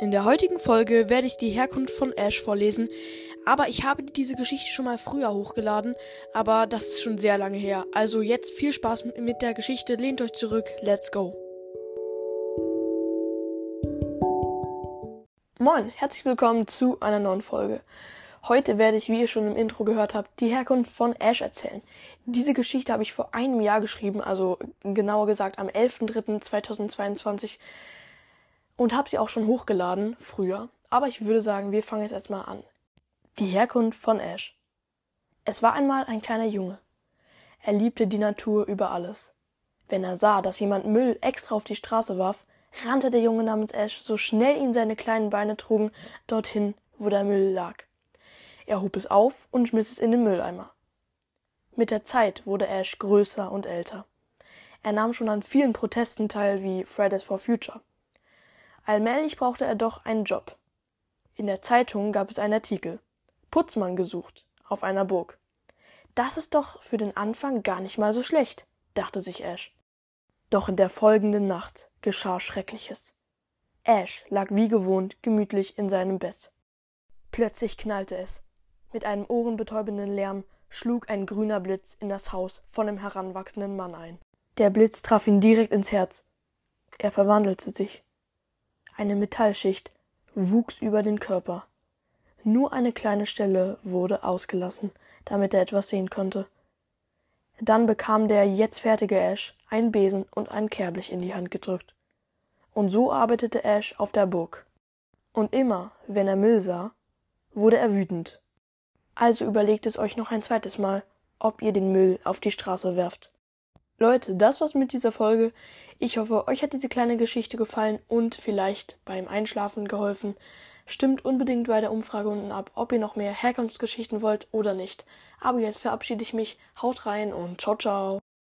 In der heutigen Folge werde ich die Herkunft von Ash vorlesen, aber ich habe diese Geschichte schon mal früher hochgeladen, aber das ist schon sehr lange her. Also jetzt viel Spaß mit der Geschichte, lehnt euch zurück, let's go. Moin, herzlich willkommen zu einer neuen Folge. Heute werde ich, wie ihr schon im Intro gehört habt, die Herkunft von Ash erzählen. Diese Geschichte habe ich vor einem Jahr geschrieben, also genauer gesagt am 11.03.2022 und habe sie auch schon hochgeladen, früher. Aber ich würde sagen, wir fangen jetzt erstmal an. Die Herkunft von Ash. Es war einmal ein kleiner Junge. Er liebte die Natur über alles. Wenn er sah, dass jemand Müll extra auf die Straße warf, rannte der Junge namens Ash, so schnell ihn seine kleinen Beine trugen, dorthin, wo der Müll lag. Er hob es auf und schmiss es in den Mülleimer. Mit der Zeit wurde Ash größer und älter. Er nahm schon an vielen Protesten teil wie Fridays for Future. Allmählich brauchte er doch einen Job. In der Zeitung gab es einen Artikel. Putzmann gesucht auf einer Burg. Das ist doch für den Anfang gar nicht mal so schlecht, dachte sich Ash. Doch in der folgenden Nacht geschah Schreckliches. Ash lag wie gewohnt gemütlich in seinem Bett. Plötzlich knallte es. Mit einem ohrenbetäubenden Lärm schlug ein grüner Blitz in das Haus von dem heranwachsenden Mann ein. Der Blitz traf ihn direkt ins Herz. Er verwandelte sich. Eine Metallschicht wuchs über den Körper. Nur eine kleine Stelle wurde ausgelassen, damit er etwas sehen konnte. Dann bekam der jetzt fertige Ash einen Besen und einen Kerblich in die Hand gedrückt. Und so arbeitete Ash auf der Burg. Und immer, wenn er Müll sah, wurde er wütend. Also überlegt es euch noch ein zweites Mal, ob ihr den Müll auf die Straße werft. Leute, das war's mit dieser Folge. Ich hoffe, euch hat diese kleine Geschichte gefallen und vielleicht beim Einschlafen geholfen. Stimmt unbedingt bei der Umfrage unten ab, ob ihr noch mehr Herkunftsgeschichten wollt oder nicht. Aber jetzt verabschiede ich mich, haut rein und ciao ciao.